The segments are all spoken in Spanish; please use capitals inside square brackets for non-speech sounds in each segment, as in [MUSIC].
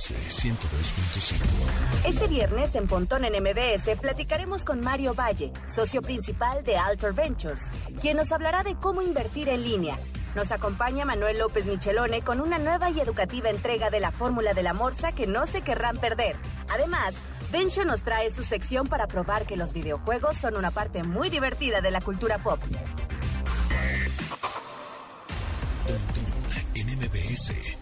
MBS 102.5. Este viernes en Pontón en MBS platicaremos con Mario Valle, socio principal de Altor Ventures, quien nos hablará de cómo invertir en línea. Nos acompaña Manuel López Michelone con una nueva y educativa entrega de la fórmula de la morsa que no se querrán perder. Además, Bencho nos trae su sección para probar que los videojuegos son una parte muy divertida de la cultura pop. Pontón en MBS.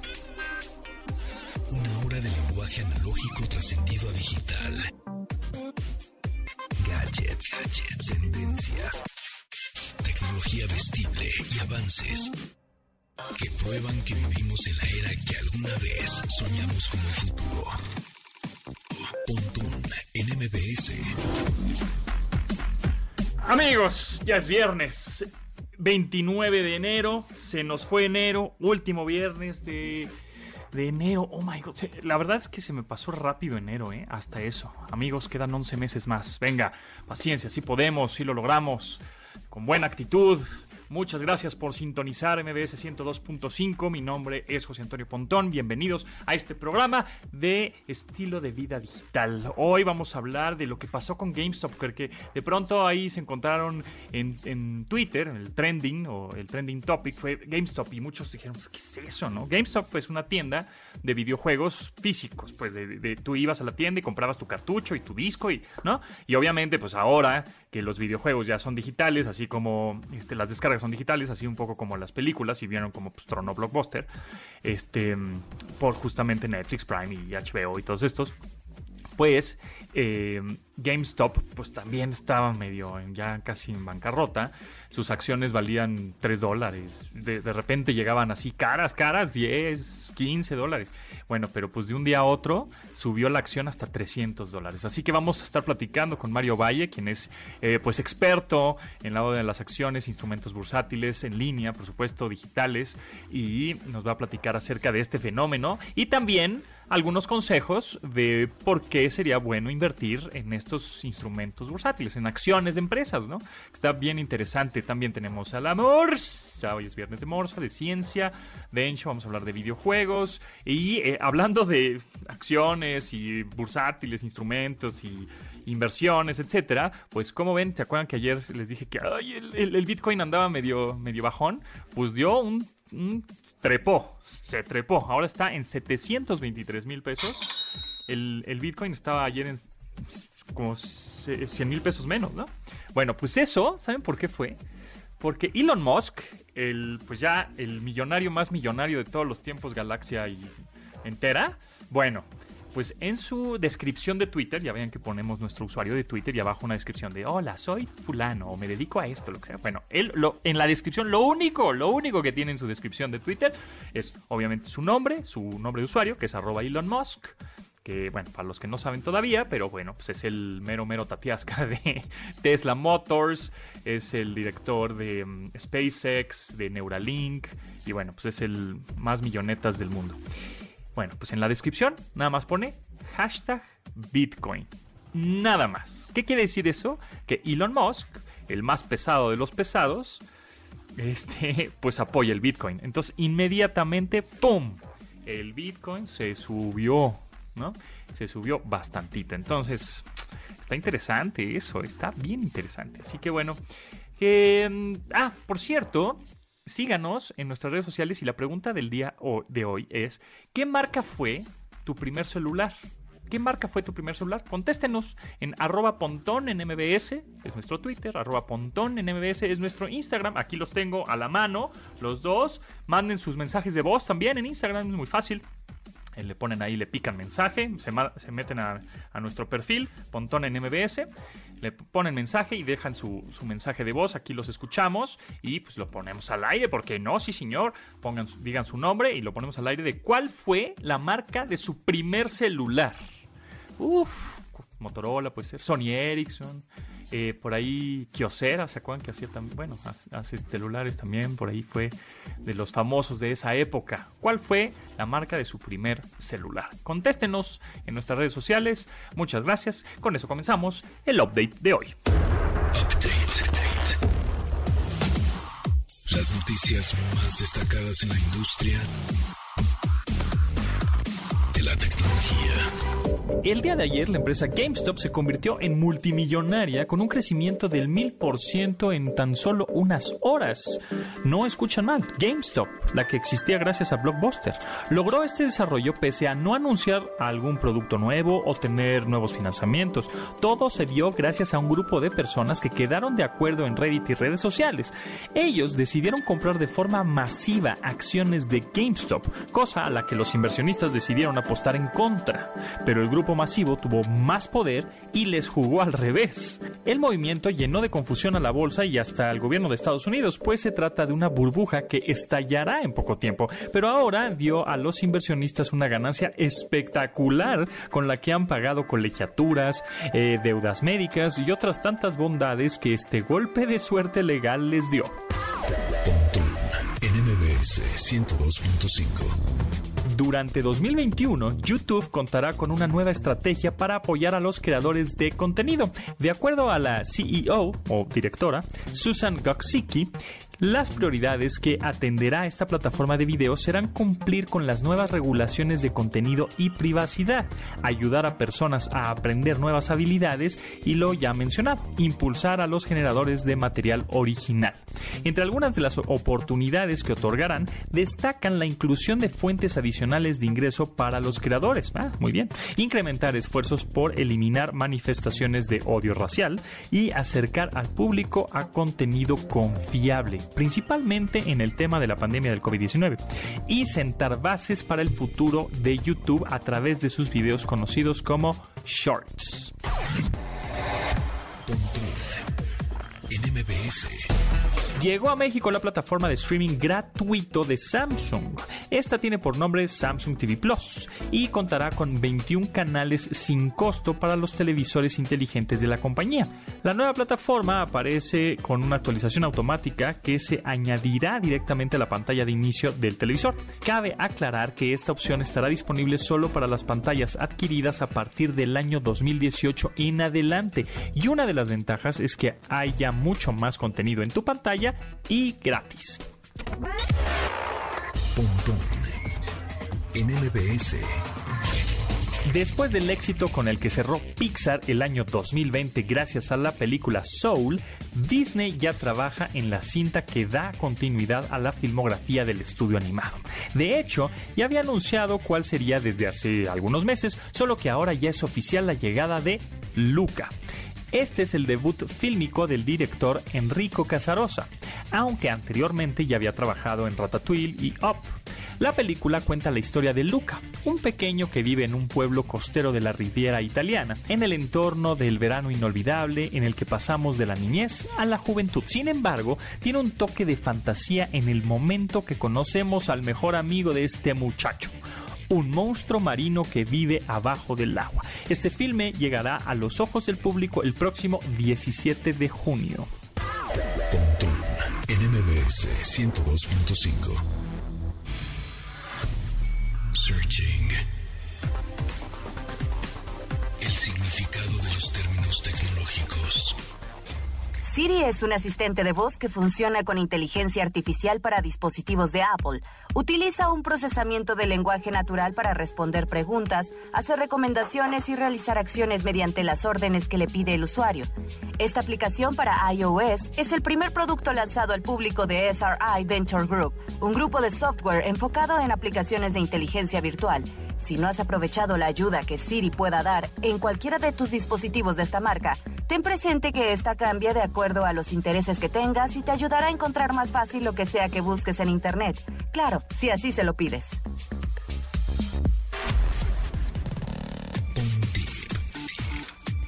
Lenguaje analógico trascendido a digital. Gadgets, gadgets, tendencias. Tecnología vestible y avances que prueban que vivimos en la era que alguna vez soñamos como el futuro. Pontón en MBS. Amigos, ya es viernes. 29 de enero, se nos fue enero, último viernes de, de enero. Oh my god, la verdad es que se me pasó rápido enero, ¿eh? Hasta eso. Amigos, quedan 11 meses más. Venga, paciencia, sí podemos, sí lo logramos. Con buena actitud. Muchas gracias por sintonizar MBS 102.5. Mi nombre es José Antonio Pontón. Bienvenidos a este programa de estilo de vida digital. Hoy vamos a hablar de lo que pasó con GameStop, porque de pronto ahí se encontraron en, en Twitter, el trending o el trending topic fue GameStop y muchos dijeron, "Pues, ¿qué es eso? no? GameStop es una tienda de videojuegos físicos, pues de, de- tú ibas a la tienda y comprabas tu cartucho y tu disco y, ¿no? Y obviamente pues ahora que los videojuegos ya son digitales, así como este, las descargas son digitales, así un poco como las películas, y vieron como pues, Blockbuster, este, por justamente Netflix, Prime y HBO y todos estos, pues eh, GameStop pues también estaba medio ya casi en bancarrota. Sus acciones valían 3 dólares. De, de repente llegaban así caras, caras, 10, 15 dólares. Bueno, pero pues de un día a otro subió la acción hasta 300 dólares. Así que vamos a estar platicando con Mario Valle, quien es eh, pues experto en lado de las acciones, instrumentos bursátiles en línea, por supuesto, digitales, y nos va a platicar acerca de este fenómeno y también algunos consejos de por qué sería bueno invertir en estos instrumentos bursátiles, en acciones de empresas, ¿no? Está bien interesante. También tenemos a la Morsa, hoy es viernes de Morsa, de ciencia, de Encho, vamos a hablar de videojuegos y eh, hablando de acciones y bursátiles, instrumentos y inversiones, etcétera, pues como ven, ¿te acuerdan que ayer les dije que el, el- Bitcoin andaba medio, medio bajón? Pues dio un trepó, se trepó, ahora está en 723 mil pesos. El, Bitcoin estaba ayer en como 100 mil pesos menos, ¿no? Bueno, pues eso, ¿saben por qué fue? Porque Elon Musk, el, pues ya el millonario más millonario de todos los tiempos, galaxia y entera, bueno, pues en su descripción de Twitter, ya vean que ponemos nuestro usuario de Twitter y abajo una descripción de hola, soy fulano o me dedico a esto, lo que sea. Bueno, él lo, en la descripción, lo único, lo único que tiene en su descripción de Twitter es obviamente su nombre, su nombre de usuario, que es arroba Elon Musk, que bueno, para los que no saben todavía, pero bueno, pues es el mero mero tatiasca [LAUGHS] de Tesla Motors, es el director de mm, SpaceX, de Neuralink, y bueno, pues es el más millonetas del mundo. Bueno, pues en la descripción nada más pone hashtag Bitcoin. Nada más. ¿Qué quiere decir eso? Que Elon Musk, el más pesado de los pesados, este, [LAUGHS] pues apoya el Bitcoin. Entonces, inmediatamente, ¡pum! El Bitcoin se subió, ¿no? Se subió bastantito. Entonces, está interesante eso, está bien interesante. Así que bueno, mm, ah, por cierto, síganos en nuestras redes sociales y la pregunta del día de hoy es, ¿qué marca fue tu primer celular? ¿Qué marca fue tu primer celular? Contéstenos en arroba pontón en MBS, es nuestro Twitter, arroba pontón en MBS es nuestro Instagram, aquí los tengo a la mano, los dos, manden sus mensajes de voz también en Instagram, es muy fácil. Eh, Le ponen ahí, le pican mensaje, se, se meten a, a nuestro perfil, Pontón en MBS, le ponen mensaje y dejan su, su mensaje de voz, aquí los escuchamos y pues lo ponemos al aire, porque no, sí señor, pongan, digan su nombre y lo ponemos al aire de cuál fue la marca de su primer celular. Uf, Motorola puede ser, Sony Ericsson, eh, por ahí Kyocera, ¿se acuerdan que hacía también? Bueno, hace, celulares también, por ahí fue de los famosos de esa época. ¿Cuál fue la marca de su primer celular? Contéstenos en nuestras redes sociales. Muchas gracias. Con eso comenzamos el update de hoy. Las noticias más destacadas en la industria. de la tecnología. El día de ayer, la empresa GameStop se convirtió en multimillonaria con un crecimiento del mil por ciento en tan solo unas horas. No escuchan mal, GameStop, la que existía gracias a Blockbuster, logró este desarrollo pese a no anunciar algún producto nuevo o tener nuevos financiamientos. Todo se dio gracias a un grupo de personas que quedaron de acuerdo en Reddit y redes sociales. Ellos decidieron comprar de forma masiva acciones de GameStop, cosa a la que los inversionistas decidieron apostar en contra. Pero el grupo masivo tuvo más poder y les jugó al revés. El movimiento llenó de confusión a la bolsa y hasta al gobierno de Estados Unidos, pues se trata de una burbuja que estallará en poco tiempo, pero ahora dio a los inversionistas una ganancia espectacular con la que han pagado colegiaturas, eh, deudas médicas y otras tantas bondades que este golpe de suerte legal les dio. NMBS 102.5 durante 2021, YouTube contará con una nueva estrategia para apoyar a los creadores de contenido. De acuerdo a la CEO o directora, Susan Goksicki, las prioridades que atenderá esta plataforma de video serán cumplir con las nuevas regulaciones de contenido y privacidad, ayudar a personas a aprender nuevas habilidades y lo ya mencionado, impulsar a los generadores de material original. Entre algunas de las oportunidades que otorgarán, destacan la inclusión de fuentes adicionales de ingreso para los creadores. Ah, muy bien. Incrementar esfuerzos por eliminar manifestaciones de odio racial y acercar al público a contenido confiable principalmente en el tema de la pandemia del COVID-19, y sentar bases para el futuro de YouTube a través de sus videos conocidos como Shorts. Llegó a México la plataforma de streaming gratuito de Samsung. Esta tiene por nombre Samsung TV Plus y contará con 21 canales sin costo para los televisores inteligentes de la compañía. La nueva plataforma aparece con una actualización automática que se añadirá directamente a la pantalla de inicio del televisor. Cabe aclarar que esta opción estará disponible solo para las pantallas adquiridas a partir del año 2018 en adelante y una de las ventajas es que haya mucho más contenido en tu pantalla y gratis. Después del éxito con el que cerró Pixar el año 2020 gracias a la película Soul, Disney ya trabaja en la cinta que da continuidad a la filmografía del estudio animado. De hecho, ya había anunciado cuál sería desde hace algunos meses, solo que ahora ya es oficial la llegada de Luca. Este es el debut fílmico del director Enrico Casarosa, aunque anteriormente ya había trabajado en Ratatouille y Up. La película cuenta la historia de Luca, un pequeño que vive en un pueblo costero de la Riviera italiana, en el entorno del verano inolvidable en el que pasamos de la niñez a la juventud. Sin embargo, tiene un toque de fantasía en el momento que conocemos al mejor amigo de este muchacho, un monstruo marino que vive abajo del agua. Este filme llegará a los ojos del público el próximo 17 de junio. Pontón en MBS 102.5. Searching. El significado de los términos tecnológicos. Siri es un asistente de voz que funciona con inteligencia artificial para dispositivos de Apple. Utiliza un procesamiento de lenguaje natural para responder preguntas, hacer recomendaciones y realizar acciones mediante las órdenes que le pide el usuario. Esta aplicación para iOS es el primer producto lanzado al público de SRI Venture Group, un grupo de software enfocado en aplicaciones de inteligencia virtual. Si no has aprovechado la ayuda que Siri pueda dar en cualquiera de tus dispositivos de esta marca, ten presente que esta cambia de acuerdo a los intereses que tengas y te ayudará a encontrar más fácil lo que sea que busques en Internet. Claro, si así se lo pides.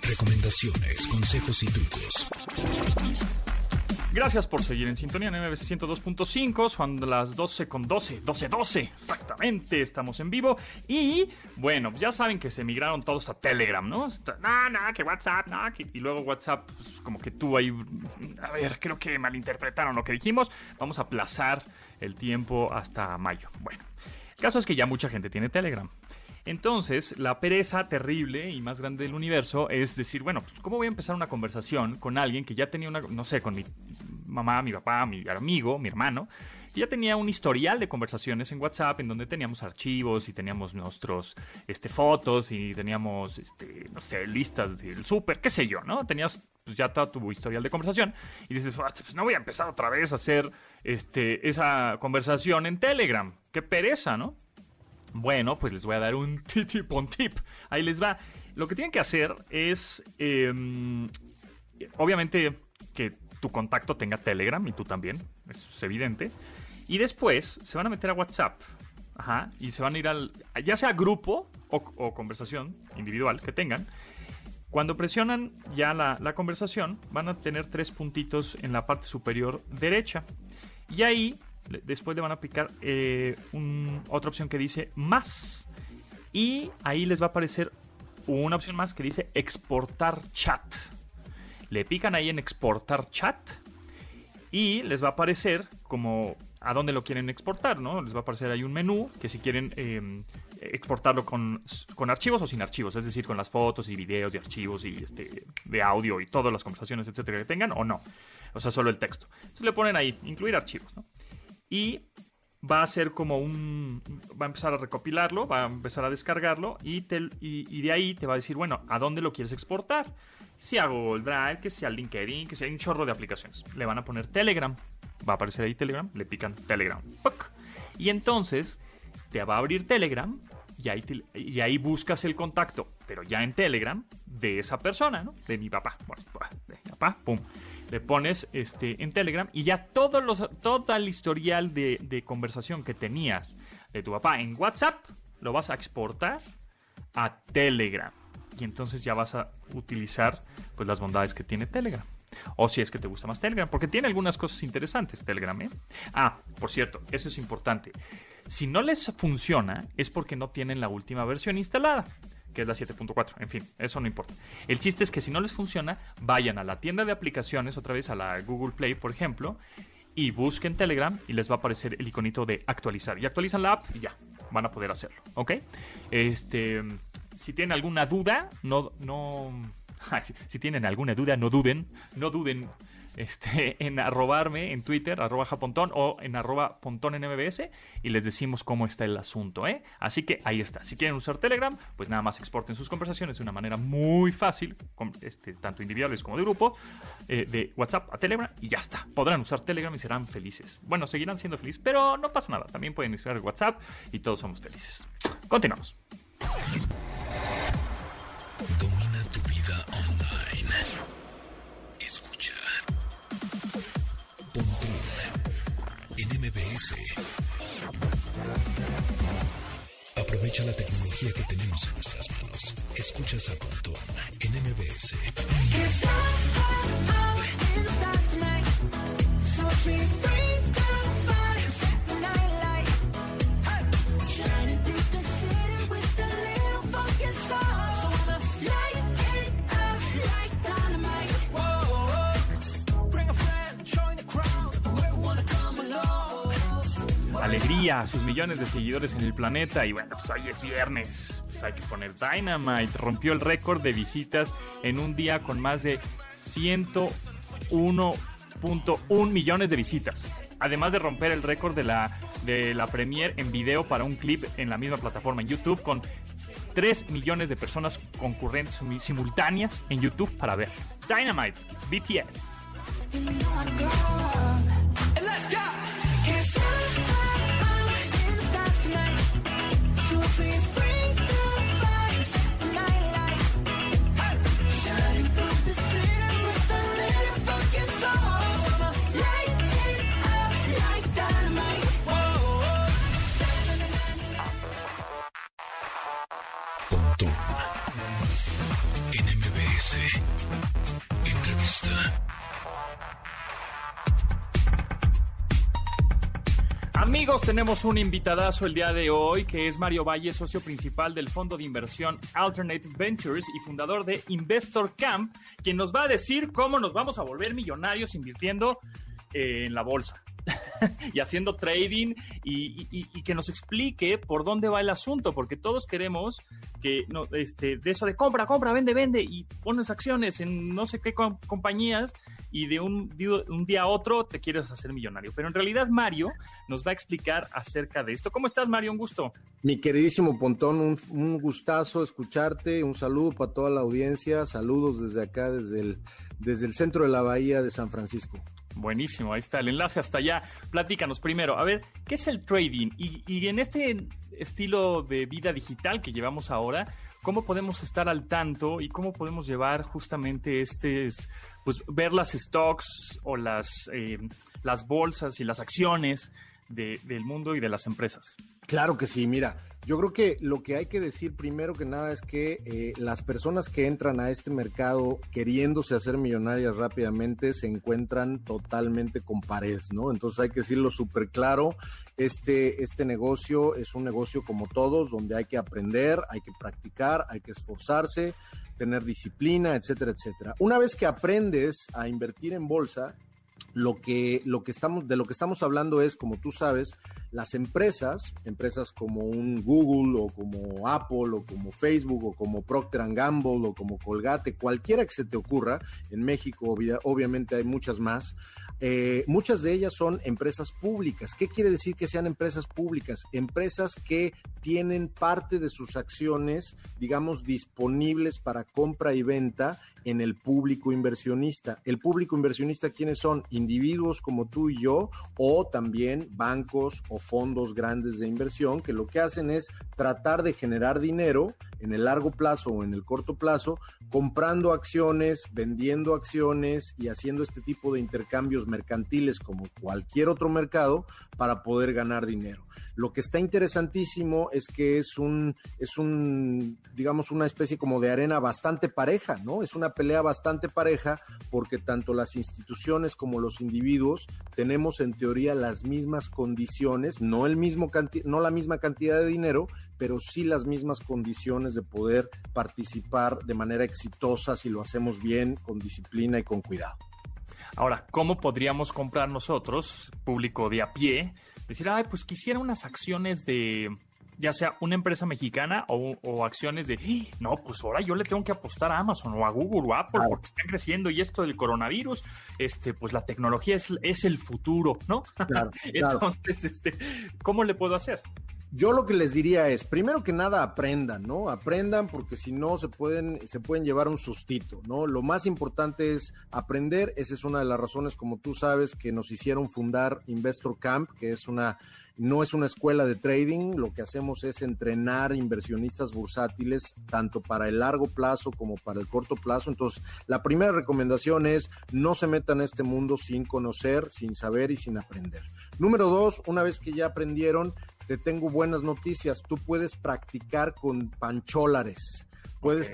Recomendaciones, consejos y trucos. Gracias por seguir en sintonía en MBC 102.5. Son las 12 con 12, 12, 12. Exactamente, estamos en vivo. Y bueno, ya saben que se migraron todos a Telegram, ¿no? No, no, que WhatsApp, no. Y luego WhatsApp, pues, como que tú ahí. A ver, creo que malinterpretaron lo que dijimos. Vamos a aplazar el tiempo hasta mayo. Bueno, el caso es que ya mucha gente tiene Telegram. Entonces, la pereza terrible y más grande del universo es decir, bueno, pues, ¿cómo voy a empezar una conversación con alguien que ya tenía una, no sé, con mi mamá, mi papá, mi amigo, mi hermano, ya tenía un historial de conversaciones en WhatsApp en donde teníamos archivos y teníamos nuestros este, fotos y teníamos, este, no sé, listas del súper, qué sé yo, ¿no? Tenías pues, ya todo tu historial de conversación y dices, ah, pues no voy a empezar otra vez a hacer este, esa conversación en Telegram. Qué pereza, ¿no? Bueno, pues les voy a dar un [LAUGHS] tip on tip. Ahí les va. Lo que tienen que hacer es, em, obviamente, que tu contacto tenga Telegram y tú también, eso es evidente. Y después se van a meter a WhatsApp. Ajá, y se van a ir al, ya sea grupo o, conversación individual que tengan. Cuando presionan ya la, conversación, van a tener tres puntitos en la parte superior derecha. Y ahí, después le van a picar eh, otra opción que dice más. Y ahí les va a aparecer una opción más que dice exportar chat. Le pican ahí en exportar chat y les va a aparecer como a dónde lo quieren exportar, ¿no? Les va a aparecer ahí un menú que si quieren em, exportarlo con, archivos o sin archivos, es decir, con las fotos y videos y archivos y este de audio y todas las conversaciones, etcétera, que tengan o no. O sea, solo el texto. Entonces le ponen ahí, incluir archivos, ¿no? Y va a ser como un... va a empezar a recopilarlo, va a empezar a descargarlo y, de ahí te va a decir, bueno, ¿a dónde lo quieres exportar? Si a Google Drive, que sea LinkedIn, que sea un chorro de aplicaciones. Le van a poner Telegram va a aparecer ahí Telegram, le pican Telegram. Y entonces te va a abrir Telegram y ahí, y ahí buscas el contacto, pero ya en Telegram, de esa persona, ¿no? De mi papá. Bueno, de mi papá, pum. Le pones este, en Telegram y ya todo, los, todo el historial de, de conversación que tenías de tu papá en WhatsApp lo vas a exportar a Telegram. Y entonces ya vas a utilizar pues, las bondades que tiene Telegram. O si es que te gusta más Telegram, porque tiene algunas cosas interesantes Telegram. ¿eh? Ah, por cierto, eso es importante. Si no les funciona, es porque no tienen la última versión instalada que es la 7.4. En fin, eso no importa. El chiste es que si no les funciona, vayan a la tienda de aplicaciones, otra vez a la Google Play, por ejemplo, y busquen Telegram y les va a aparecer el iconito de actualizar. Y actualizan la app y ya, van a poder hacerlo. ¿Ok? Este, si tienen alguna duda, no, no, [LAUGHS] si, tienen alguna duda, no duden, no duden este, [LAUGHS] en arrobarme en Twitter, arroba japontón o en arroba pontón en y les decimos cómo está el asunto. ¿eh? Así que ahí está. Si quieren usar Telegram, pues nada más exporten sus conversaciones de una manera muy fácil, este, tanto individuales como de grupo, eh, de WhatsApp a Telegram y ya está. Podrán usar Telegram y serán felices. Bueno, seguirán siendo felices, pero no pasa nada. También pueden usar WhatsApp y todos somos felices. Continuamos. Aprovecha la tecnología que tenemos en nuestras manos. Escuchas a Pontón en MBS. Alegría a sus millones de seguidores en el planeta. Y bueno, pues hoy es viernes, pues hay que poner Dynamite. Rompió el récord de visitas en un día con más de 101.1 millones de visitas. Además de romper el récord de la, de la premiere en video para un clip en la misma plataforma en YouTube con 3 millones de personas concurrentes simultáneas en YouTube para ver Dynamite, BTS. Amigos, tenemos un invitadazo el día de hoy que es Mario Valle, socio principal del fondo de inversión Alternate Ventures y fundador de Investor Camp, quien nos va a decir cómo nos vamos a volver millonarios invirtiendo eh, en la bolsa. [LAUGHS] y haciendo trading y, que nos explique por dónde va el asunto, porque todos queremos que no, este, de eso de compra, compra, vende, vende y pones acciones en no sé qué compañías y de un, un, día a otro te quieres hacer millonario. Pero en realidad Mario nos va a explicar acerca de esto. ¿Cómo estás, Mario? Un gusto. Mi queridísimo Pontón, un, un gustazo escucharte, un saludo para toda la audiencia, saludos desde acá, desde el, desde el centro de la bahía de San Francisco. Buenísimo, ahí está el enlace hasta allá. Platícanos primero, a ver, ¿qué es el trading? Y, y en este estilo de vida digital que llevamos ahora, ¿cómo podemos estar al tanto y cómo podemos llevar justamente este, pues ver las stocks o las, eh, las bolsas y las acciones del mundo y de las empresas? Claro que sí, mira, yo creo que lo que hay que decir primero que nada es que eh, las personas que entran a este mercado queriéndose hacer millonarias rápidamente se encuentran totalmente con pared, ¿no? Entonces hay que decirlo súper claro, este, este negocio es un negocio como todos, donde hay que aprender, hay que practicar, hay que esforzarse, tener disciplina, etcétera, etcétera. Una vez que aprendes a invertir en bolsa, lo que, lo que estamos, de lo que estamos hablando es, como tú sabes, las empresas, empresas como un Google o como Apple o como Facebook o como Procter Gamble o como Colgate, cualquiera que se te ocurra, en México obviamente hay muchas más, eh, muchas de ellas son empresas públicas. ¿Qué quiere decir que sean empresas públicas? Empresas que tienen parte de sus acciones, digamos, disponibles para compra y venta en el público inversionista. El público inversionista, ¿quiénes son? Individuos como tú y yo, o también bancos o fondos grandes de inversión, que lo que hacen es tratar de generar dinero en el largo plazo o en el corto plazo, comprando acciones, vendiendo acciones y haciendo este tipo de intercambios mercantiles como cualquier otro mercado para poder ganar dinero. Lo que está interesantísimo es que es un, es un, digamos, una especie como de arena bastante pareja, ¿no? Es una pelea bastante pareja porque tanto las instituciones como los individuos tenemos en teoría las mismas condiciones, no el mismo no la misma cantidad de dinero, pero sí las mismas condiciones de poder participar de manera exitosa si lo hacemos bien, con disciplina y con cuidado. Ahora, ¿cómo podríamos comprar nosotros, público de a pie, decir, ay, pues quisiera unas acciones de ya sea una empresa mexicana o, acciones de, ¡Ah! no, pues ahora yo le tengo que apostar a Amazon o a Google o a Apple porque están creciendo y esto del coronavirus, este, pues la tecnología es, es el futuro, ¿no? [LAUGHS] Entonces, este, ¿cómo le puedo hacer? Yo lo que les diría es, primero que nada, aprendan, ¿no? Aprendan porque si no se pueden, se pueden llevar un sustito, ¿no? Lo más importante es aprender. Esa es una de las razones, como tú sabes, que nos hicieron fundar Investor Camp, que es una, no es una escuela de trading. Lo que hacemos es entrenar inversionistas bursátiles, tanto para el largo plazo como para el corto plazo. Entonces, la primera recomendación es no se metan a este mundo sin conocer, sin saber y sin aprender. Número dos, una vez que ya aprendieron, te tengo buenas noticias. Tú puedes practicar con pancholares. Puedes,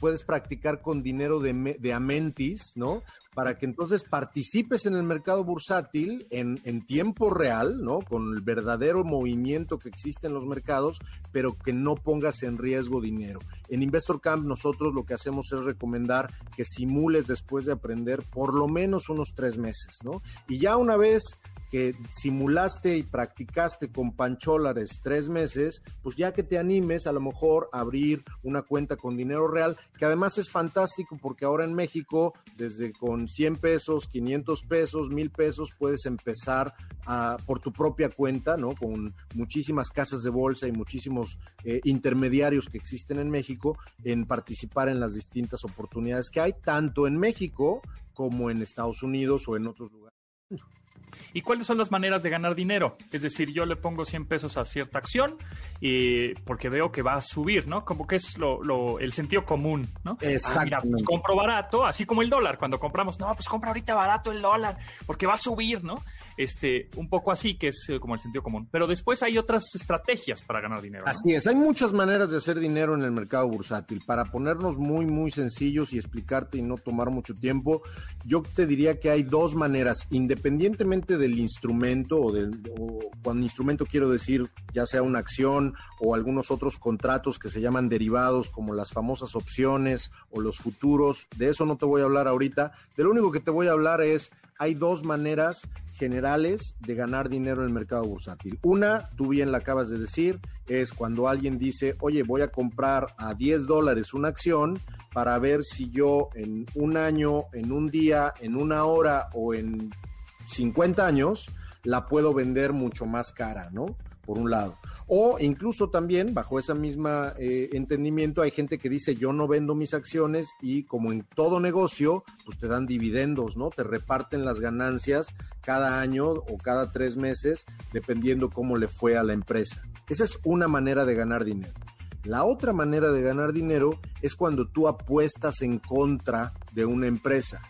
puedes practicar con dinero de, de, Amentis, ¿no? Para que entonces participes en el mercado bursátil en, en, tiempo real, ¿no? Con el verdadero movimiento que existe en los mercados, pero que no pongas en riesgo dinero. En Investor Camp nosotros lo que hacemos es recomendar que simules después de aprender por lo menos unos tres meses, ¿no? Y ya una vez que simulaste y practicaste con pancholares tres meses, pues ya que te animes a lo mejor a abrir una cuenta con dinero real, que además es fantástico porque ahora en México, desde con 100 pesos, 500 pesos, 1000 pesos, puedes empezar a, por tu propia cuenta, ¿no? Con muchísimas casas de bolsa y muchísimos eh, intermediarios que existen en México en participar en las distintas oportunidades que hay, tanto en México como en Estados Unidos o en otros lugares. ¿Y cuáles son las maneras de ganar dinero? Es decir, yo le pongo 100 pesos a cierta acción y porque veo que va a subir, ¿no? Como que es lo, el sentido común, ¿no? Exacto. Ah, mira, pues compro barato, así como el dólar. Cuando compramos, no, pues compra ahorita barato el dólar porque va a subir, ¿no? Este, un poco así, que es eh, como el sentido común. Pero después hay otras estrategias para ganar dinero. Así es, hay muchas maneras de hacer dinero en el mercado bursátil. Para ponernos muy, muy sencillos y explicarte y no tomar mucho tiempo, yo te diría que hay dos maneras, independientemente del instrumento o del, o cuando instrumento quiero decir, ya sea una acción o algunos otros contratos que se llaman derivados, como las famosas opciones o los futuros, de eso no te voy a hablar ahorita. De lo único que te voy a hablar es hay dos maneras generales de ganar dinero en el mercado bursátil. Una, tú bien la acabas de decir, es cuando alguien dice, oye, voy a comprar a 10 dólares una acción para ver si yo en un año, en un día, en una hora o en 50 años la puedo vender mucho más cara, ¿no? Por un lado. O incluso también, bajo ese mismo eh, entendimiento, hay gente que dice yo no vendo mis acciones y como en todo negocio, pues te dan dividendos, ¿no? Te reparten las ganancias cada año o cada tres meses, dependiendo cómo le fue a la empresa. Esa es una manera de ganar dinero. La otra manera de ganar dinero es cuando tú apuestas en contra de una empresa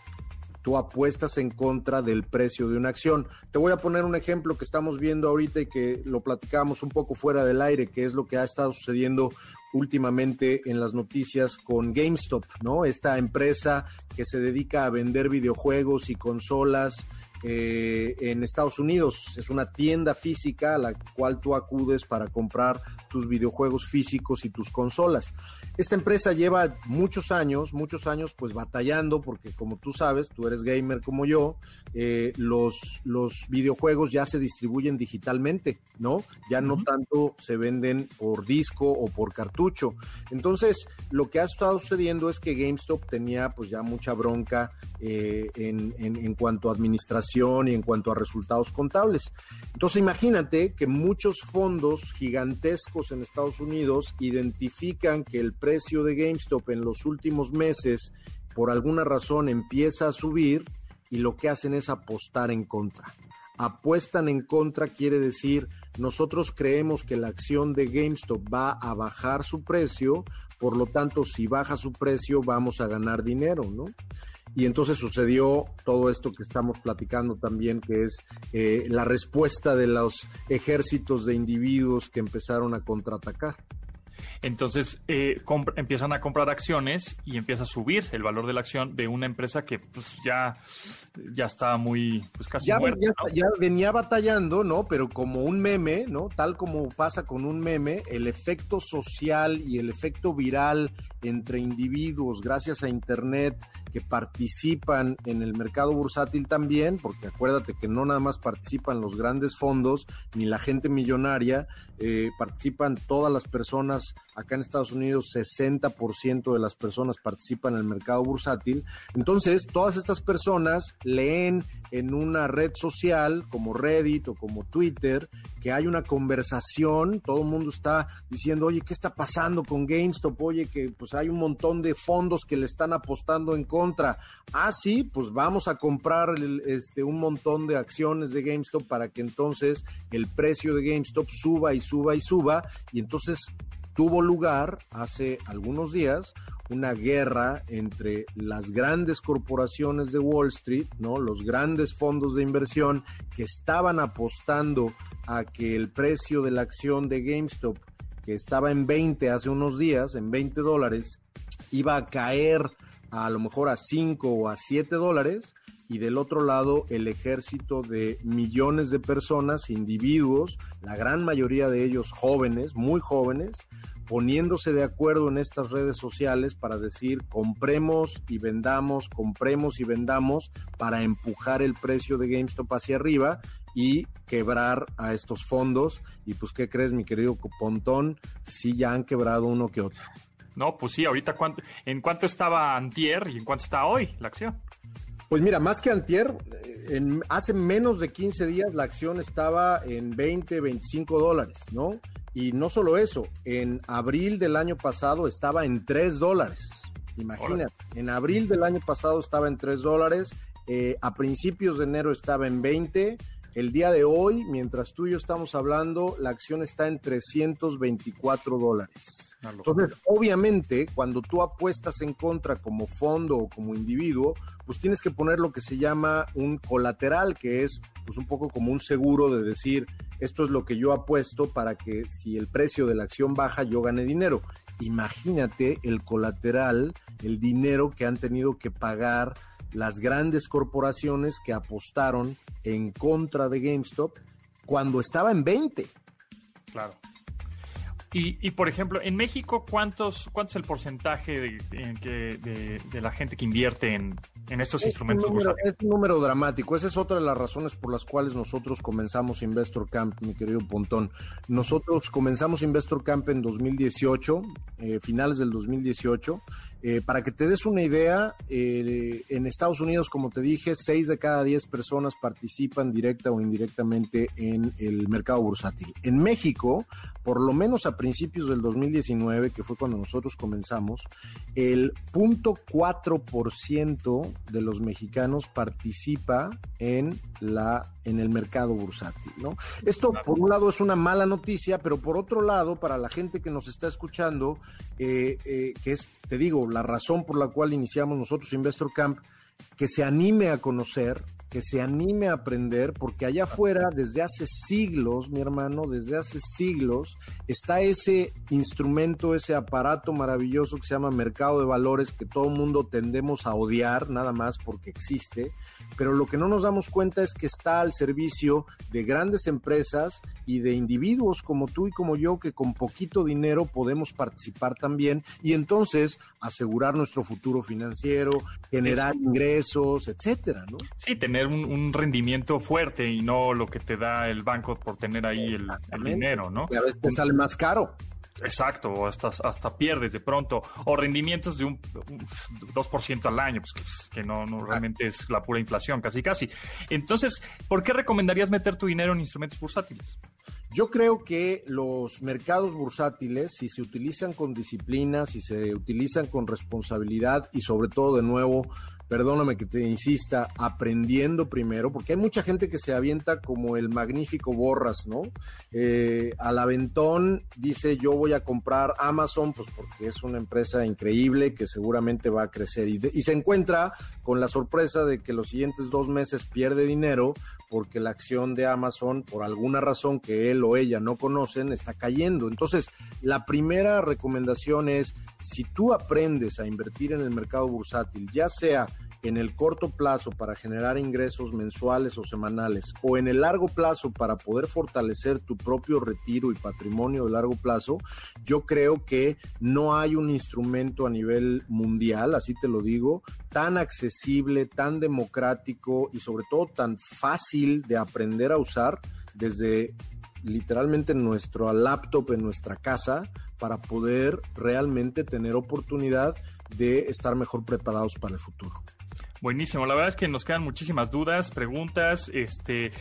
tú apuestas en contra del precio de una acción. Te voy a poner un ejemplo que estamos viendo ahorita y que lo platicamos un poco fuera del aire, que es lo que ha estado sucediendo últimamente en las noticias con GameStop, ¿no? Esta empresa que se dedica a vender videojuegos y consolas eh, en Estados Unidos. Es una tienda física a la cual tú acudes para comprar tus videojuegos físicos y tus consolas. Esta empresa lleva muchos años, muchos años pues batallando porque como tú sabes, tú eres gamer como yo, eh, los, los videojuegos ya se distribuyen digitalmente, ¿no? Ya no tanto se venden por disco o por cartucho. Entonces, lo que ha estado sucediendo es que GameStop tenía pues ya mucha bronca eh, en, en cuanto a administración y en cuanto a resultados contables. Entonces, imagínate que muchos fondos gigantescos en Estados Unidos identifican que el precio de GameStop en los últimos meses, por alguna razón, empieza a subir y lo que hacen es apostar en contra. Apuestan en contra quiere decir, nosotros creemos que la acción de GameStop va a bajar su precio, por lo tanto, si baja su precio, vamos a ganar dinero, ¿no? Y entonces sucedió todo esto que estamos platicando también, que es eh, la respuesta de los ejércitos de individuos que empezaron a contraatacar. Entonces eh, empiezan a comprar acciones y empieza a subir el valor de la acción de una empresa que pues, ya, ya está muy, pues casi ya, muerta. Ya, venía batallando, ¿no? Pero como un meme, ¿no? Tal como pasa con un meme, el efecto social y el efecto viral entre individuos gracias a Internet participan en el mercado bursátil también, porque acuérdate que no nada más participan los grandes fondos ni la gente millonaria, eh, participan todas las personas, acá en Estados Unidos 60% de las personas participan en el mercado bursátil, entonces todas estas personas leen en una red social como Reddit o como Twitter que hay una conversación, todo el mundo está diciendo, oye, ¿qué está pasando con GameStop? Oye, que pues hay un montón de fondos que le están apostando en contra. Ah, sí, pues vamos a comprar este, un montón de acciones de GameStop para que entonces el precio de GameStop suba y suba y suba. Y entonces tuvo lugar hace algunos días una guerra entre las grandes corporaciones de Wall Street, ¿no? Los grandes fondos de inversión que estaban apostando a que el precio de la acción de GameStop, que estaba en 20 hace unos días, en 20 dólares, iba a caer a, lo mejor a 5 o a 7 dólares, y del otro lado el ejército de millones de personas, individuos, la gran mayoría de ellos jóvenes, muy jóvenes, poniéndose de acuerdo en estas redes sociales para decir compremos y vendamos, compremos y vendamos para empujar el precio de GameStop hacia arriba y quebrar a estos fondos. Y pues, ¿qué crees, mi querido Pontón? Sí, ya han quebrado uno que otro. No, pues sí, ahorita cuánto, en cuánto estaba Antier y en cuánto está hoy la acción. Pues mira, más que Antier, en, hace menos de 15 días la acción estaba en 20, 25 dólares, ¿no? Y no solo eso, en abril del año pasado estaba en 3 dólares. Imagínate, en abril del año pasado estaba en 3 dólares, eh, a principios de enero estaba en 20, el día de hoy, mientras tú y yo estamos hablando, la acción está en 324 dólares. Entonces, obviamente, cuando tú apuestas en contra como fondo o como individuo, pues tienes que poner lo que se llama un colateral, que es pues un poco como un seguro de decir, esto es lo que yo apuesto para que si el precio de la acción baja, yo gane dinero. Imagínate el colateral, el dinero que han tenido que pagar las grandes corporaciones que apostaron en contra de GameStop cuando estaba en 20. Claro. Y, por ejemplo, en México, ¿cuántos, ¿cuánto es el porcentaje de, de, la gente que invierte en, estos instrumentos? es un número dramático. Esa es otra de las razones por las cuales nosotros comenzamos Investor Camp, mi querido Pontón. Nosotros comenzamos Investor Camp en 2018, eh, finales del 2018. Eh, para que te des una idea, en Estados Unidos, como te dije, 6 de cada 10 personas participan directa o indirectamente en el mercado bursátil. En México, por lo menos a principios del 2019, que fue cuando nosotros comenzamos, el 0.4% de los mexicanos participa en la en el mercado bursátil, ¿no? Esto por un lado es una mala noticia, pero por otro lado, para la gente que nos está escuchando, eh, que es, te digo, la razón por la cual iniciamos nosotros Investor Camp, que se anime a conocer, que se anime a aprender, porque allá afuera, desde hace siglos, mi hermano, desde hace siglos, está ese instrumento, ese aparato maravilloso que se llama mercado de valores, que todo mundo tendemos a odiar, nada más porque existe, pero lo que no nos damos cuenta es que está al servicio de grandes empresas y de individuos como tú y como yo, que con poquito dinero podemos participar también y entonces asegurar nuestro futuro financiero, generar ingresos, etcétera, ¿no? Sí, tener un, rendimiento fuerte y no lo que te da el banco por tener ahí el, dinero, ¿no? Y a veces te sale más caro. Exacto, o hasta, hasta pierdes de pronto, o rendimientos de un, 2% al año, pues que, no, no, realmente es la pura inflación, casi casi. Entonces, ¿por qué recomendarías meter tu dinero en instrumentos bursátiles? Yo creo que los mercados bursátiles, si se utilizan con disciplina, si se utilizan con responsabilidad y sobre todo de nuevo perdóname que te insista, aprendiendo primero, porque hay mucha gente que se avienta como el magnífico Borras, ¿no? Eh, al aventón dice yo voy a comprar Amazon, pues porque es una empresa increíble que seguramente va a crecer y, y se encuentra con la sorpresa de que los siguientes dos meses pierde dinero porque la acción de Amazon, por alguna razón que él o ella no conocen, está cayendo. Entonces, la primera recomendación es, si tú aprendes a invertir en el mercado bursátil, ya sea en el corto plazo para generar ingresos mensuales o semanales o en el largo plazo para poder fortalecer tu propio retiro y patrimonio de largo plazo, yo creo que no hay un instrumento a nivel mundial, así te lo digo, tan accesible, tan democrático y sobre todo tan fácil de aprender a usar desde literalmente nuestro laptop en nuestra casa para poder realmente tener oportunidad de estar mejor preparados para el futuro. Buenísimo, la verdad es que nos quedan muchísimas dudas, preguntas, este,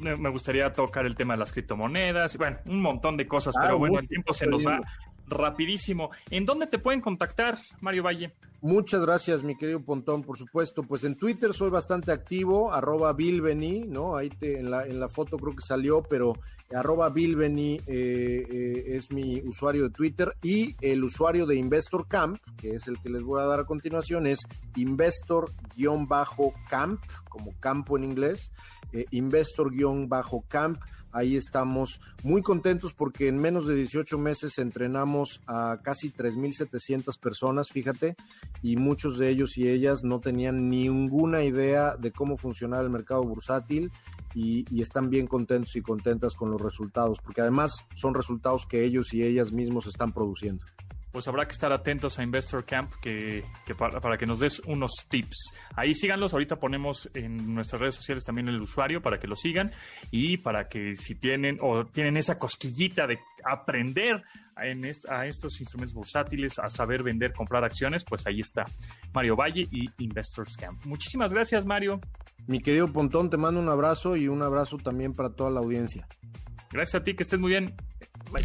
me gustaría tocar el tema de las criptomonedas, bueno, un montón de cosas, ah, pero bueno, el tiempo se nos va rapidísimo. ¿En dónde te pueden contactar, Mario Valle? Muchas gracias, mi querido Pontón, por supuesto. Pues en Twitter soy bastante activo, arroba Bilbeni, ¿no? Ahí te, en, la, en la foto creo que salió, pero arroba Bilbeni eh, eh, es mi usuario de Twitter y el usuario de Investor Camp, que es el que les voy a dar a continuación, es Investor-Camp, como campo en inglés, eh, Investor-Camp Ahí estamos muy contentos porque en menos de 18 meses entrenamos a casi 3.700 personas, fíjate, y muchos de ellos y ellas no tenían ninguna idea de cómo funcionaba el mercado bursátil y, y, están bien contentos y contentas con los resultados, porque además son resultados que ellos y ellas mismos están produciendo pues habrá que estar atentos a Investor Camp que, para, que nos des unos tips. Ahí síganlos, ahorita ponemos en nuestras redes sociales también el usuario para que lo sigan y para que si tienen o tienen esa cosquillita de aprender en a estos instrumentos bursátiles, a saber vender, comprar acciones, pues ahí está Mario Valle y Investors Camp. Muchísimas gracias, Mario. Mi querido Pontón, te mando un abrazo y un abrazo también para toda la audiencia. Gracias a ti, que estés muy bien. Bye.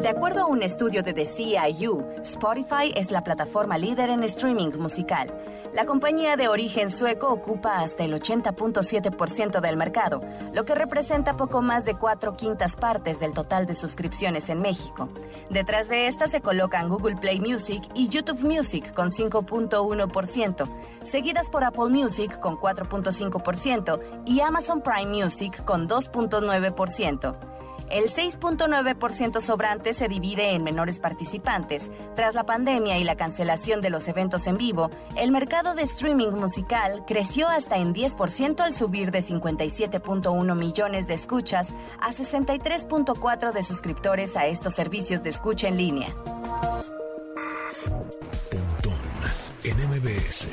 De acuerdo a un estudio de The CIU, Spotify es la plataforma líder en streaming musical. La compañía de origen sueco ocupa hasta el 80.7% del mercado, lo que representa poco más de cuatro quintas partes del total de suscripciones en México. Detrás de esta se colocan Google Play Music y YouTube Music con 5.1%, seguidas por Apple Music con 4.5% y Amazon Prime Music con 2.9%. El 6.9% sobrante se divide en menores participantes. Tras la pandemia y la cancelación de los eventos en vivo, el mercado de streaming musical creció hasta en 10% al subir de 57.1 millones de escuchas a 63.4 de suscriptores a estos servicios de escucha en línea. en MBS.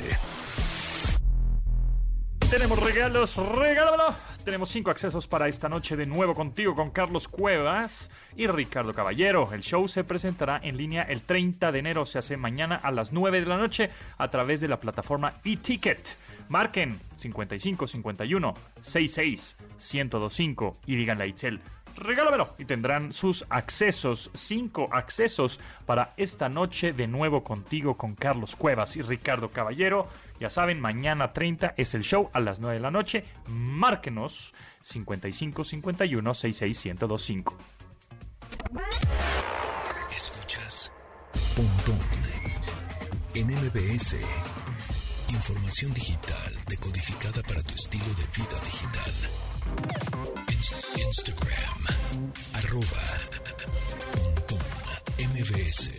Tenemos regalos, regálamelo. Tenemos cinco accesos para esta noche de nuevo contigo con Carlos Cuevas y Ricardo Caballero. El show se presentará en línea el 30 de enero, se hace mañana a las 9 de la noche a través de la plataforma eTicket. Marquen 55 51 66 1025 y díganle a Itzel regálamelo y tendrán sus accesos, cinco accesos para esta noche de nuevo contigo con Carlos Cuevas y Ricardo Caballero. Ya saben, mañana 30 es el show a las 9 de la noche. Márquenos 55 51 66 1025. Escuchas Pontón en MBS. Información digital decodificada para tu estilo de vida digital. Instagram, arroba, pontón, MBS.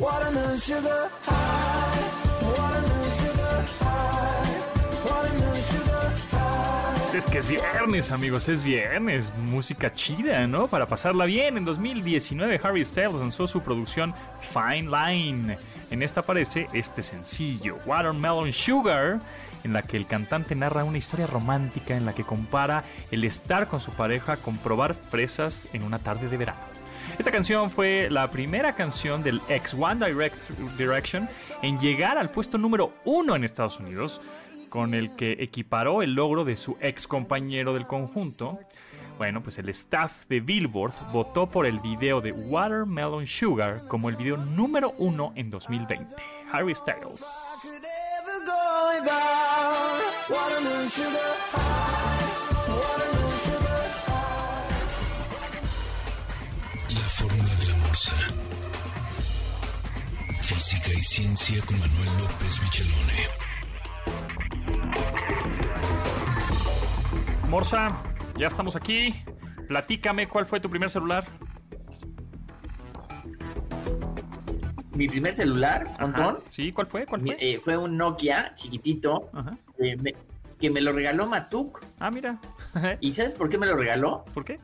Watermelon sugar high, watermelon sugar high, watermelon sugar high. Es que es viernes, amigos, es viernes. Música chida, ¿no? Para pasarla bien. En 2019, Harry Styles lanzó su producción Fine Line. En esta aparece este sencillo, Watermelon Sugar, en la que el cantante narra una historia romántica en la que compara el estar con su pareja con probar fresas en una tarde de verano. Esta canción fue la primera canción del ex One Direct Direction en llegar al puesto número uno en Estados Unidos, con el que equiparó el logro de su ex compañero del conjunto. Bueno, pues el staff de Billboard votó por el video de Watermelon Sugar como el video número uno en 2020. Harry Styles. La fórmula de la morsa. Física y ciencia con Manuel López Michelone. Morsa, ya estamos aquí. Platícame cuál fue tu primer celular. Mi primer celular, Antón. Sí, ¿cuál fue? ¿Cuál fue? Eh, fue un Nokia chiquitito eh, que me lo regaló Matuk. Ah, mira. [LAUGHS] ¿Y sabes por qué me lo regaló? ¿Por qué?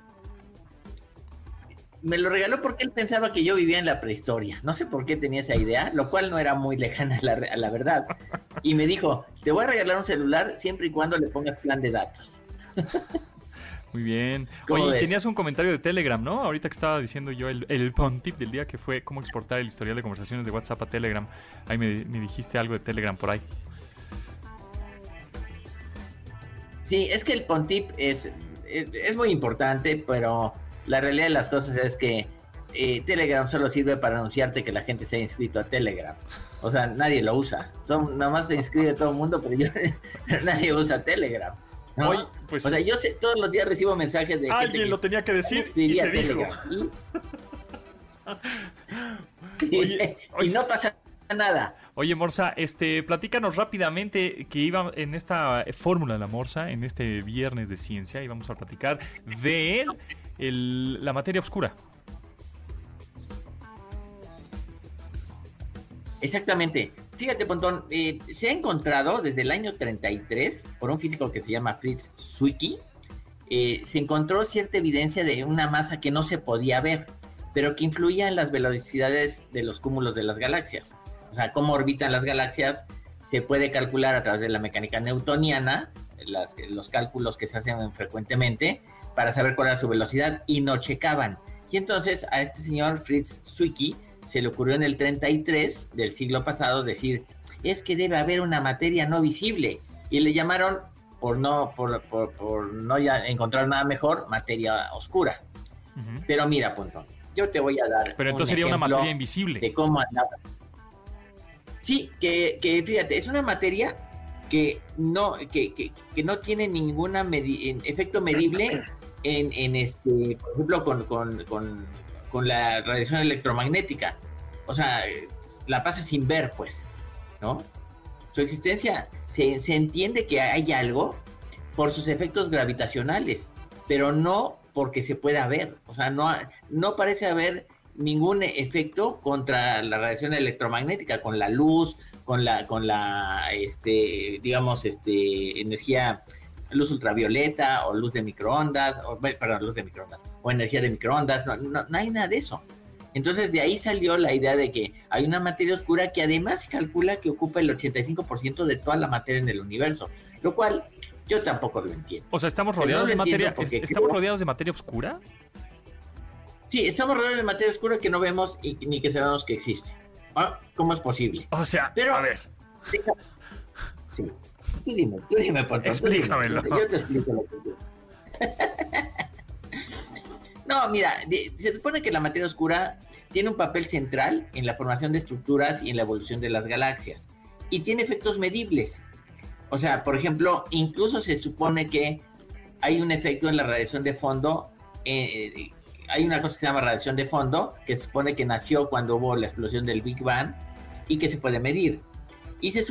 Me lo regaló porque él pensaba que yo vivía en la prehistoria. No sé por qué tenía esa idea, lo cual no era muy [LAUGHS] lejana a la, a la verdad. Y me dijo, te voy a regalar un celular siempre y cuando le pongas plan de datos. [LAUGHS] Muy bien. Oye, tenías un comentario de Telegram, ¿no? Ahorita que estaba diciendo yo el, el tip del día que fue cómo exportar el historial de conversaciones de WhatsApp a Telegram. Ahí me, dijiste algo de Telegram por ahí. Sí, es que el PONTIP es, es, muy importante, pero la realidad de las cosas es que eh, Telegram solo sirve para anunciarte que la gente se ha inscrito a Telegram. O sea, nadie lo usa. Son, nada más se inscribe todo el mundo, pero, yo, pero [LAUGHS] nadie usa Telegram. Pues, o sea, yo sé, todos los días recibo mensajes de... Alguien lo tenía que decir y se dijo. Y, [LAUGHS] [LAUGHS] no pasa nada. Oye, Morsa, este, platícanos rápidamente que iba en esta fórmula de la Morsa, en este viernes de ciencia, íbamos a platicar de el, la materia oscura. Exactamente. Fíjate, Pontón, eh, se ha encontrado desde el año 33 por un físico que se llama Fritz Zwicky, eh, se encontró cierta evidencia de una masa que no se podía ver, pero que influía en las velocidades de los cúmulos de las galaxias. O sea, cómo orbitan las galaxias se puede calcular a través de la mecánica newtoniana, los cálculos que se hacen frecuentemente, para saber cuál era su velocidad y no checaban. Y entonces a este señor Fritz Zwicky se le ocurrió en el 33 del siglo pasado decir, es que debe haber una materia no visible. Y le llamaron, por no, por, por, no ya encontrar nada mejor, materia oscura. Pero mira, punto. Yo te voy a dar. Pero entonces sería una materia invisible. De cómo andaba. Sí, que, que fíjate, es una materia que no, que, que, que no tiene ningún efecto medible en, en, este, por ejemplo, con, con, con con la radiación electromagnética. O sea, la pasa sin ver, pues, ¿no? Su existencia, se, entiende que hay algo por sus efectos gravitacionales, pero no porque se pueda ver. O sea, no, no parece haber ningún efecto contra la radiación electromagnética, con la luz, con la, con la, este, digamos, este, energía, luz ultravioleta o luz de microondas, o, perdón, luz de microondas, o energía de microondas, no, no, no hay nada de eso. Entonces de ahí salió la idea de que hay una materia oscura que además se calcula que ocupa el 85% de toda la materia en el universo, lo cual yo tampoco lo entiendo. O sea, estamos rodeados de materia, estamos rodeados de materia oscura. Sí, estamos rodeados de materia oscura que no vemos y ni que sabemos que existe. Ah, ¿Cómo es posible? O sea, Pero, a ver. Sí. Tú dime, tú dime, por Explícamelo. Yo te explico lo que yo. [LAUGHS] no, mira, se supone que la materia oscura tiene un papel central en la formación de estructuras y en la evolución de las galaxias. Y tiene efectos medibles. O sea, por ejemplo, incluso se supone que hay un efecto en la radiación de fondo eh, hay una cosa que se llama radiación de fondo, que se supone que nació cuando hubo la explosión del Big Bang y que se puede medir. Y se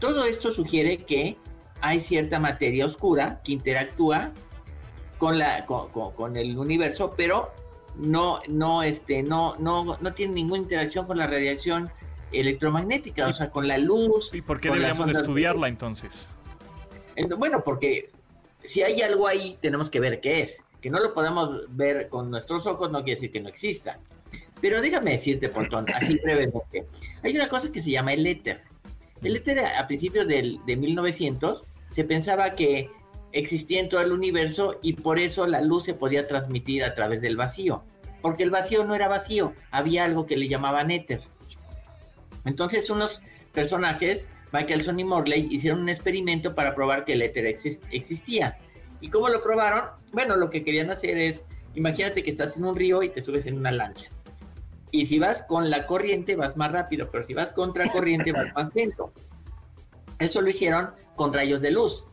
todo esto sugiere que hay cierta materia oscura que interactúa con, la, con, el universo, pero no, no, este, no, no, no tiene ninguna interacción con la radiación electromagnética, o sea, con la luz. ¿Y por qué deberíamos estudiarla entonces? Bueno, porque si hay algo ahí, tenemos que ver qué es que no lo podamos ver con nuestros ojos no quiere decir que no exista. Pero déjame decirte, Pontón, así brevemente. Hay una cosa que se llama el éter. El éter a principios del, de 1900 se pensaba que existía en todo el universo y por eso la luz se podía transmitir a través del vacío. Porque el vacío no era vacío, había algo que le llamaban éter. Entonces unos personajes, Michelson y Morley, hicieron un experimento para probar que el éter existía. ¿Y cómo lo probaron? Bueno, lo que querían hacer es, imagínate que estás en un río y te subes en una lancha. Y si vas con la corriente vas más rápido, pero si vas contra corriente vas más lento. Eso lo hicieron con rayos de luz.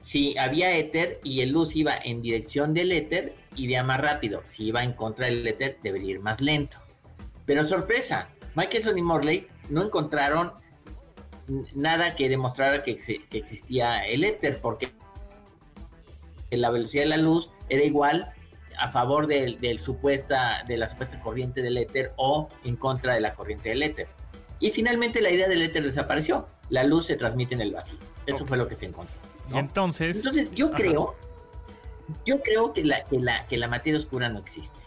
Si había éter y el luz iba en dirección del éter, iría más rápido. Si iba en contra del éter, debería ir más lento. Pero sorpresa, Michelson y Morley no encontraron nada que demostrara que, que existía el éter, porque la velocidad de la luz era igual a favor del, supuesta, de la supuesta corriente del éter o en contra de la corriente del éter. Y finalmente la idea del éter desapareció. La luz se transmite en el vacío. Eso fue lo que se encontró. Y entonces. Entonces, yo creo, yo creo que la, que, la, que la materia oscura no existe.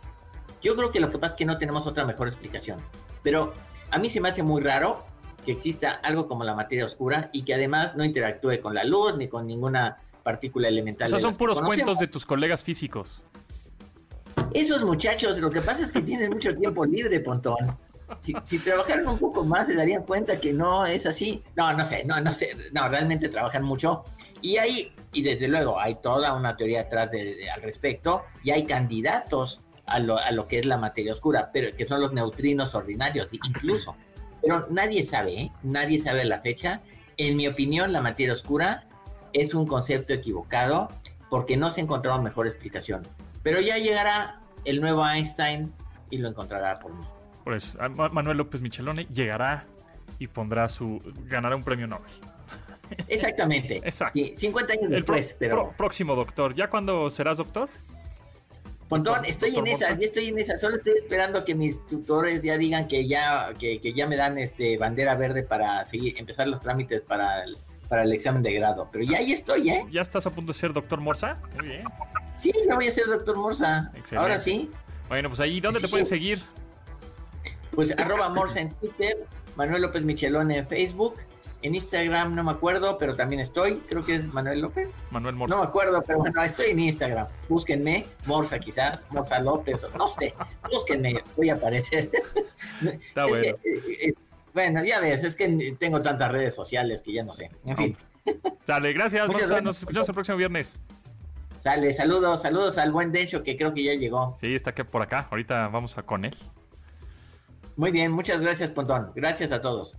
Yo creo que lo que pasa es que no tenemos otra mejor explicación. Pero a mí se me hace muy raro que exista algo como la materia oscura y que además no interactúe con la luz ni con ninguna partícula elemental. O sea, son puros cuentos de tus colegas físicos. Esos muchachos, lo que pasa es que tienen mucho tiempo libre, Pontón. Si, trabajaran un poco más se darían cuenta que no es así. No, no sé, no, no sé, no, realmente trabajan mucho. Y hay, y desde luego, hay toda una teoría atrás de, al respecto, y hay candidatos a lo, a lo que es la materia oscura, pero que son los neutrinos ordinarios, incluso. Pero nadie sabe, ¿eh? nadie sabe la fecha. En mi opinión, la materia oscura es un concepto equivocado porque no se encontró mejor explicación. Pero ya llegará el nuevo Einstein y lo encontrará por mí. Por eso, Manuel López Michelone llegará y pondrá su ganará un premio Nobel. Exactamente. [LAUGHS] Exacto. 50 años después, pero próximo doctor. ¿Ya cuando serás doctor? Pontón, estoy en esa, ya estoy en esa, solo estoy esperando que mis tutores ya digan que ya, que, que ya me dan este bandera verde para seguir, empezar los trámites para el, para el examen de grado. Pero ya ahí estoy, ¿eh? ¿Ya estás a punto de ser doctor Morsa? Muy bien. Sí, ya voy a ser doctor Morsa. Ahora sí. Bueno, pues ahí, ¿dónde te pueden seguir? Pues arroba Morsa en Twitter, Manuel López Michelón en Facebook. En Instagram no me acuerdo, pero también estoy. Creo que es Manuel López. Manuel Morsa. No me acuerdo, pero bueno, estoy en Instagram. Búsquenme, Morsa quizás, Morsa López, no sé. Búsquenme, voy a aparecer. Está bueno. Eh, eh, bueno, ya ves, es que tengo tantas redes sociales que ya no sé. En fin. Sale, gracias, Nos escuchamos el próximo viernes. Sale, saludos, saludos al buen Dencho que creo que ya llegó. Sí, está que por acá. Ahorita vamos a con él. Muy bien, muchas gracias, Pontón. Gracias a todos.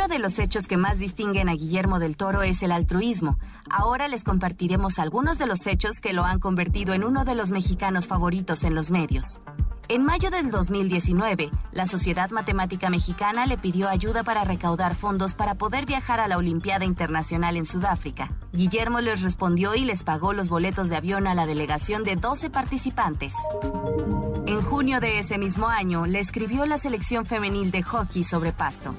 Uno de los hechos que más distinguen a Guillermo del Toro es el altruismo. Ahora les compartiremos algunos de los hechos que lo han convertido en uno de los mexicanos favoritos en los medios. En mayo del 2019, la Sociedad Matemática Mexicana le pidió ayuda para recaudar fondos para poder viajar a la Olimpiada Internacional en Sudáfrica. Guillermo les respondió y les pagó los boletos de avión a la delegación de 12 participantes. En junio de ese mismo año, le escribió la selección femenil de hockey sobre pasto.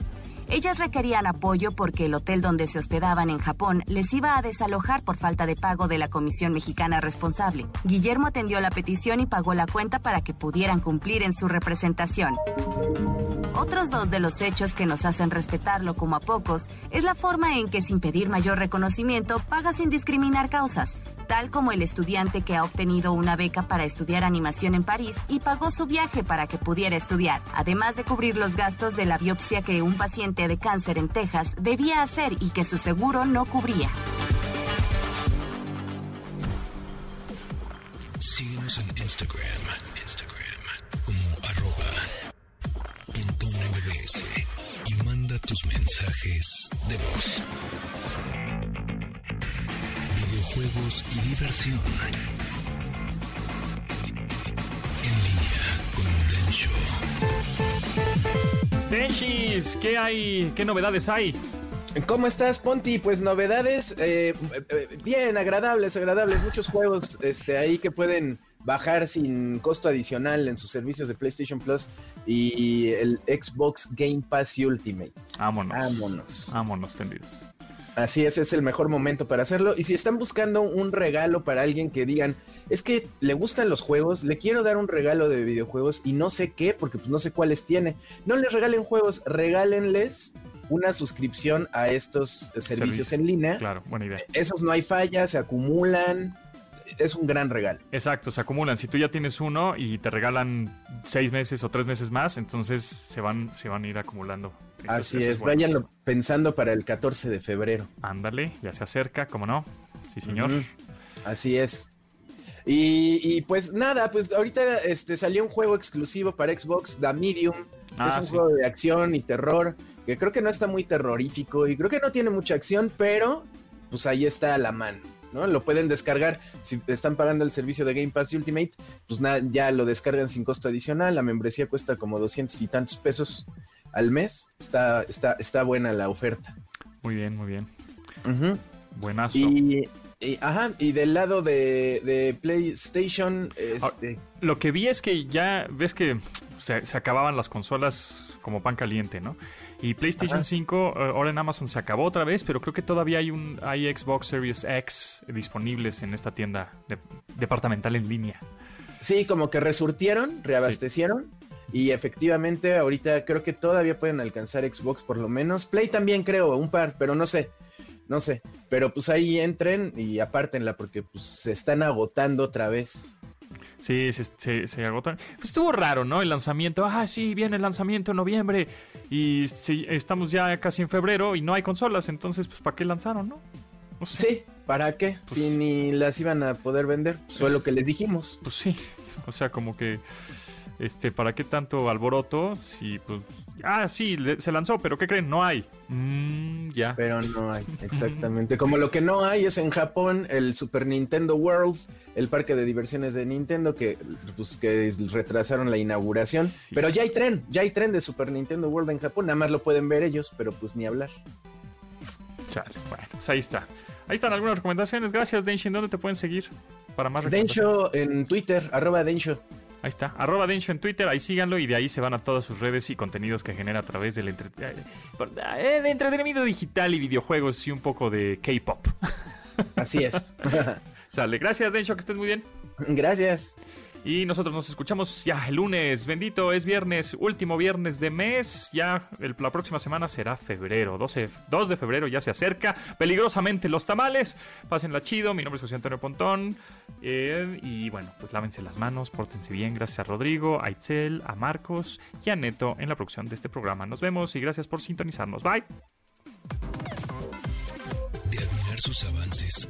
Ellas requerían apoyo porque el hotel donde se hospedaban en Japón les iba a desalojar por falta de pago de la Comisión Mexicana responsable. Guillermo atendió la petición y pagó la cuenta para que pudieran cumplir en su representación. Otros dos de los hechos que nos hacen respetarlo como a pocos es la forma en que sin pedir mayor reconocimiento paga sin discriminar causas, tal como el estudiante que ha obtenido una beca para estudiar animación en París y pagó su viaje para que pudiera estudiar, además de cubrir los gastos de la biopsia que un paciente de cáncer en Texas debía hacer y que su seguro no cubría. Síguenos en Instagram, Instagram como arroba y manda tus mensajes de voz. Videojuegos y diversión. En línea con Densho. Denshis, ¿qué hay? ¿Qué novedades hay? ¿Cómo estás, Ponti? Pues novedades, eh, eh, bien, agradables, agradables. Muchos juegos este, ahí que pueden bajar sin costo adicional en sus servicios de PlayStation Plus y el Xbox Game Pass Ultimate. Vámonos. Vámonos. Vámonos, tendidos. Así es, es el mejor momento para hacerlo. Y si están buscando un regalo para alguien que digan, es que le gustan los juegos, le quiero dar un regalo de videojuegos y no sé qué, porque pues no sé cuáles tiene. No les regalen juegos, regálenles una suscripción a estos servicios Servicio. en línea. Claro, buena idea. Esos no hay falla, se acumulan. Es un gran regalo. Exacto, se acumulan. Si tú ya tienes uno y te regalan seis meses o tres meses más, entonces se van, se van a ir acumulando. Entonces, Así es, bueno. váyanlo pensando para el 14 de febrero. Ándale, ya se acerca, ¿cómo no? Sí, señor. Así es. Y, y, pues nada, pues ahorita este salió un juego exclusivo para Xbox, The Medium. Ah, es un sí. juego de acción y terror, que creo que no está muy terrorífico y creo que no tiene mucha acción, pero pues ahí está a la mano, ¿no? Lo pueden descargar, si están pagando el servicio de Game Pass Ultimate, pues nada, ya lo descargan sin costo adicional, la membresía cuesta como 200 y tantos pesos al mes, está, está, está buena la oferta. Muy bien, muy bien. Buenazo. Y, y- ajá, y del lado de, de PlayStation, este, Lo que vi es que ya ves que se, se acababan las consolas como pan caliente, ¿no? Y PlayStation Ajá. 5 eh, ahora en Amazon se acabó otra vez, pero creo que todavía hay un hay Xbox Series X disponibles en esta tienda de- departamental en línea. sí, como que resurtieron, reabastecieron. Y efectivamente, ahorita creo que todavía pueden alcanzar Xbox por lo menos. Play también creo, un par, pero no sé. No sé. Pero pues ahí entren y apártenla porque pues se están agotando otra vez. Sí, se, se, se agotan. Pues estuvo raro, ¿no? El lanzamiento. Ah, sí, viene el lanzamiento en noviembre. Y sí, estamos ya casi en febrero y no hay consolas. Entonces, pues, ¿para qué lanzaron, no? No sé. Sí, ¿para qué? Si ni las iban a poder vender. Pues, fue lo que les dijimos. Pues sí. [LAUGHS] O sea, como que. Este, ¿para qué tanto alboroto? Si, pues. Ah, sí, le- se lanzó, pero ¿qué creen? No hay. Mm, ya. Pero no hay, [LAUGHS] exactamente. Como lo que no hay es en Japón el Super Nintendo World, el parque de diversiones de Nintendo, que pues que retrasaron la inauguración. Sí. Pero ya hay tren, ya hay tren de Super Nintendo World en Japón, nada más lo pueden ver ellos, pero pues ni hablar. Chale. Bueno, pues ahí está. Ahí están algunas recomendaciones. Gracias, Denshin. ¿Dónde te pueden seguir? Para más. Densho en Twitter, arroba Densho. Ahí está, arroba Densho en Twitter, ahí síganlo y de ahí se van a todas sus redes y contenidos que genera a través del entre- eh, de entretenimiento digital y videojuegos y un poco de K-pop. Así es. [LAUGHS] Sale, gracias Densho, que estés muy bien. Gracias. Y nosotros nos escuchamos ya el lunes, bendito, es viernes, último viernes de mes, ya la próxima semana será febrero, 12, 2 de febrero ya se acerca, peligrosamente los tamales, pásenla chido, mi nombre es José Antonio Pontón, eh, y bueno, pues lávense las manos, pórtense bien, gracias a Rodrigo, a Itzel, a Marcos y a Neto en la producción de este programa. Nos vemos y gracias por sintonizarnos, bye. De admirar sus avances,